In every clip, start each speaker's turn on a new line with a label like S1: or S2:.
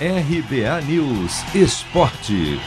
S1: RBA News Esporte.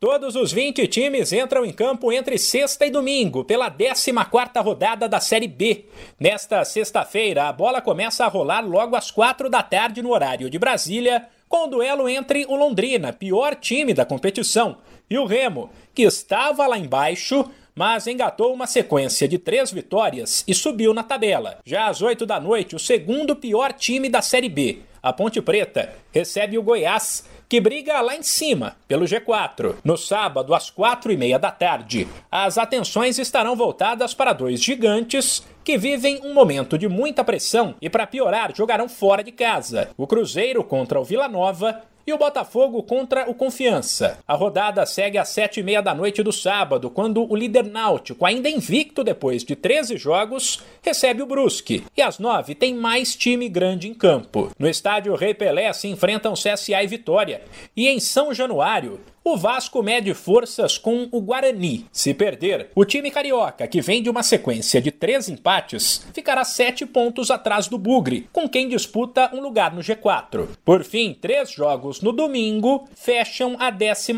S2: Todos os 20 times entram em campo entre sexta e domingo pela 14ª rodada da Série B. Nesta sexta-feira, a bola começa a rolar logo às 4 da tarde no horário de Brasília, com o duelo entre o Londrina, pior time da competição, e o Remo, que estava lá embaixo, mas engatou uma sequência de três vitórias e subiu na tabela. Já às 8 da noite, o segundo pior time da Série B, a Ponte Preta, recebe o Goiás que briga lá em cima, pelo G4. No sábado, às quatro e meia da tarde, as atenções estarão voltadas para dois gigantes que vivem um momento de muita pressão e, para piorar, jogarão fora de casa. O Cruzeiro contra o Vila Nova e o Botafogo contra o Confiança. A rodada segue às sete e meia da noite do sábado, quando o líder náutico, ainda invicto depois de 13 jogos, recebe o Brusque. E às nove tem mais time grande em campo. No estádio Rei Pelé se enfrentam CSA e Vitória. E em São Januário, o Vasco mede forças com o Guarani. Se perder, o time carioca, que vem de uma sequência de três empates, ficará sete pontos atrás do Bugre, com quem disputa um lugar no G4. Por fim, três jogos no domingo fecham a 14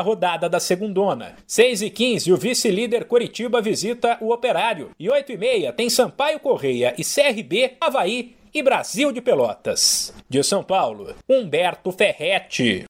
S2: rodada da segundona. 6 e 15 o vice-líder Coritiba visita o Operário. E 8 e meia tem Sampaio Correia e CRB, Havaí e Brasil de Pelotas. De São Paulo, Humberto Ferretti.